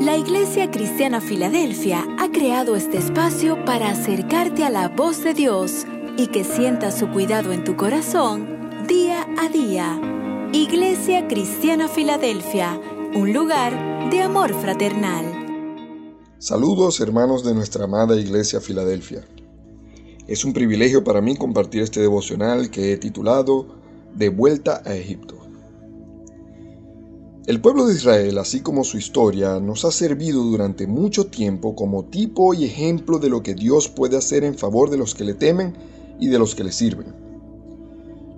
La Iglesia Cristiana Filadelfia ha creado este espacio para acercarte a la voz de Dios y que sientas su cuidado en tu corazón día a día. Iglesia Cristiana Filadelfia, un lugar de amor fraternal. Saludos hermanos de nuestra amada Iglesia Filadelfia. Es un privilegio para mí compartir este devocional que he titulado De vuelta a Egipto. El pueblo de Israel, así como su historia, nos ha servido durante mucho tiempo como tipo y ejemplo de lo que Dios puede hacer en favor de los que le temen y de los que le sirven.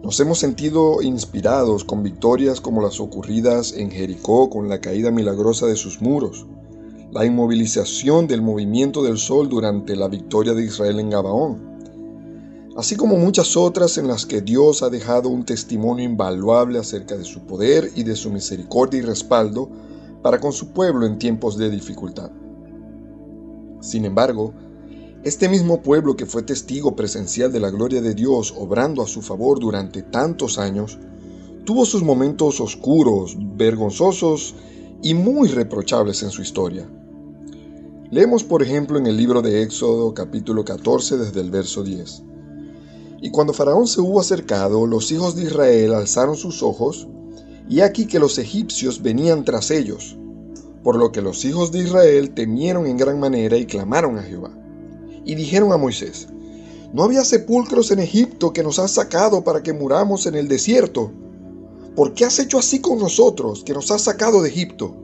Nos hemos sentido inspirados con victorias como las ocurridas en Jericó con la caída milagrosa de sus muros, la inmovilización del movimiento del sol durante la victoria de Israel en Gabaón, así como muchas otras en las que Dios ha dejado un testimonio invaluable acerca de su poder y de su misericordia y respaldo para con su pueblo en tiempos de dificultad. Sin embargo, este mismo pueblo que fue testigo presencial de la gloria de Dios obrando a su favor durante tantos años, tuvo sus momentos oscuros, vergonzosos y muy reprochables en su historia. Leemos por ejemplo en el libro de Éxodo capítulo 14 desde el verso 10. Y cuando Faraón se hubo acercado, los hijos de Israel alzaron sus ojos, y aquí que los egipcios venían tras ellos, por lo que los hijos de Israel temieron en gran manera y clamaron a Jehová. Y dijeron a Moisés, ¿no había sepulcros en Egipto que nos has sacado para que muramos en el desierto? ¿Por qué has hecho así con nosotros, que nos has sacado de Egipto?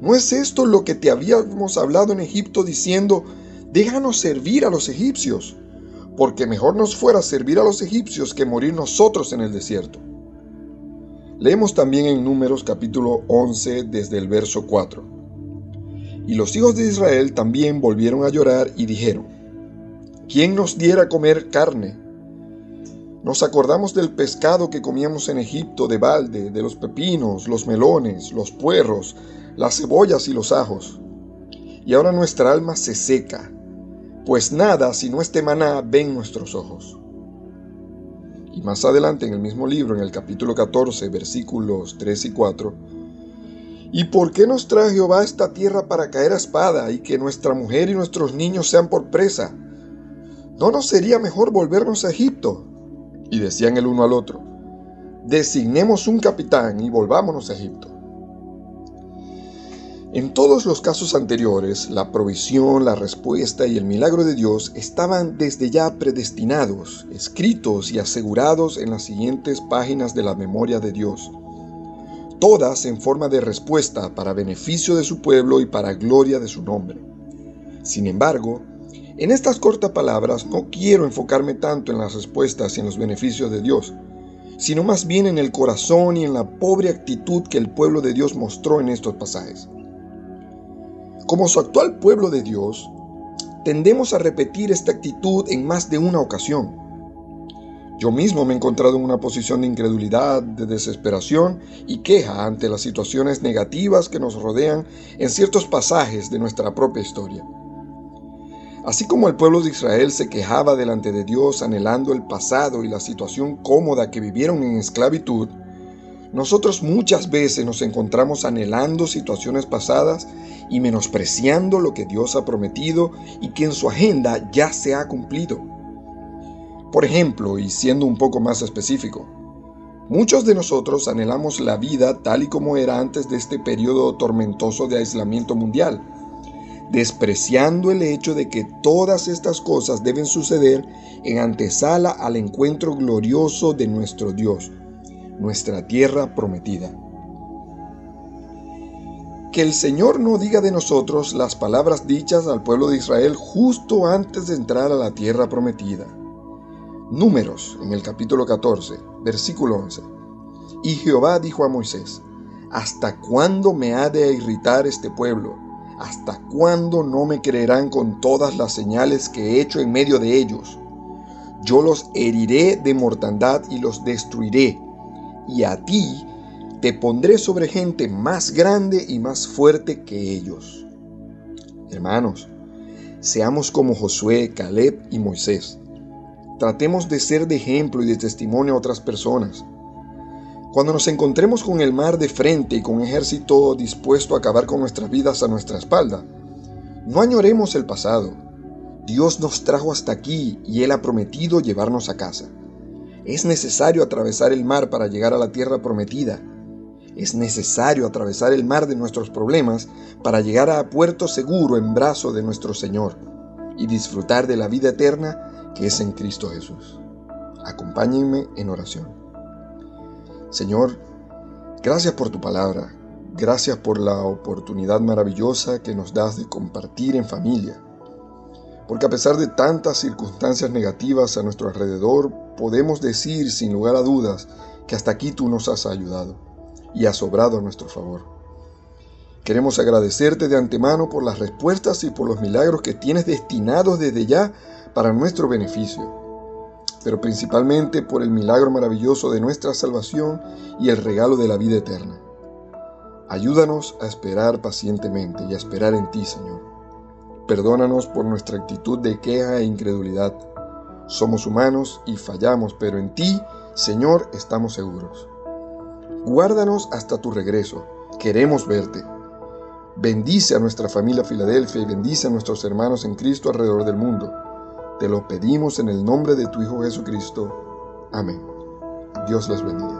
¿No es esto lo que te habíamos hablado en Egipto diciendo, déjanos servir a los egipcios? Porque mejor nos fuera servir a los egipcios que morir nosotros en el desierto. Leemos también en Números capítulo 11 desde el verso 4. Y los hijos de Israel también volvieron a llorar y dijeron, ¿quién nos diera comer carne? Nos acordamos del pescado que comíamos en Egipto de balde, de los pepinos, los melones, los puerros, las cebollas y los ajos. Y ahora nuestra alma se seca pues nada sino este maná ven nuestros ojos. Y más adelante en el mismo libro, en el capítulo 14, versículos 3 y 4, ¿Y por qué nos trae Jehová esta tierra para caer a espada y que nuestra mujer y nuestros niños sean por presa? ¿No nos sería mejor volvernos a Egipto? Y decían el uno al otro, designemos un capitán y volvámonos a Egipto. En todos los casos anteriores, la provisión, la respuesta y el milagro de Dios estaban desde ya predestinados, escritos y asegurados en las siguientes páginas de la memoria de Dios, todas en forma de respuesta para beneficio de su pueblo y para gloria de su nombre. Sin embargo, en estas cortas palabras no quiero enfocarme tanto en las respuestas y en los beneficios de Dios, sino más bien en el corazón y en la pobre actitud que el pueblo de Dios mostró en estos pasajes. Como su actual pueblo de Dios, tendemos a repetir esta actitud en más de una ocasión. Yo mismo me he encontrado en una posición de incredulidad, de desesperación y queja ante las situaciones negativas que nos rodean en ciertos pasajes de nuestra propia historia. Así como el pueblo de Israel se quejaba delante de Dios anhelando el pasado y la situación cómoda que vivieron en esclavitud, nosotros muchas veces nos encontramos anhelando situaciones pasadas y menospreciando lo que Dios ha prometido y que en su agenda ya se ha cumplido. Por ejemplo, y siendo un poco más específico, muchos de nosotros anhelamos la vida tal y como era antes de este periodo tormentoso de aislamiento mundial, despreciando el hecho de que todas estas cosas deben suceder en antesala al encuentro glorioso de nuestro Dios nuestra tierra prometida. Que el Señor no diga de nosotros las palabras dichas al pueblo de Israel justo antes de entrar a la tierra prometida. Números, en el capítulo 14, versículo 11. Y Jehová dijo a Moisés, ¿Hasta cuándo me ha de irritar este pueblo? ¿Hasta cuándo no me creerán con todas las señales que he hecho en medio de ellos? Yo los heriré de mortandad y los destruiré y a ti te pondré sobre gente más grande y más fuerte que ellos. Hermanos, seamos como Josué, Caleb y Moisés. Tratemos de ser de ejemplo y de testimonio a otras personas. Cuando nos encontremos con el mar de frente y con un ejército dispuesto a acabar con nuestras vidas a nuestra espalda, no añoremos el pasado. Dios nos trajo hasta aquí y Él ha prometido llevarnos a casa. Es necesario atravesar el mar para llegar a la tierra prometida. Es necesario atravesar el mar de nuestros problemas para llegar a puerto seguro en brazo de nuestro Señor y disfrutar de la vida eterna que es en Cristo Jesús. Acompáñenme en oración. Señor, gracias por tu palabra, gracias por la oportunidad maravillosa que nos das de compartir en familia. Porque a pesar de tantas circunstancias negativas a nuestro alrededor, podemos decir sin lugar a dudas que hasta aquí tú nos has ayudado y has obrado a nuestro favor. Queremos agradecerte de antemano por las respuestas y por los milagros que tienes destinados desde ya para nuestro beneficio pero principalmente por el milagro maravilloso de nuestra salvación y el regalo de la vida eterna. Ayúdanos a esperar pacientemente y a esperar en ti, Señor. Perdónanos por nuestra actitud de queja e incredulidad. Somos humanos y fallamos, pero en ti, Señor, estamos seguros. Guárdanos hasta tu regreso. Queremos verte. Bendice a nuestra familia Filadelfia y bendice a nuestros hermanos en Cristo alrededor del mundo. Te lo pedimos en el nombre de tu Hijo Jesucristo. Amén. Dios les bendiga.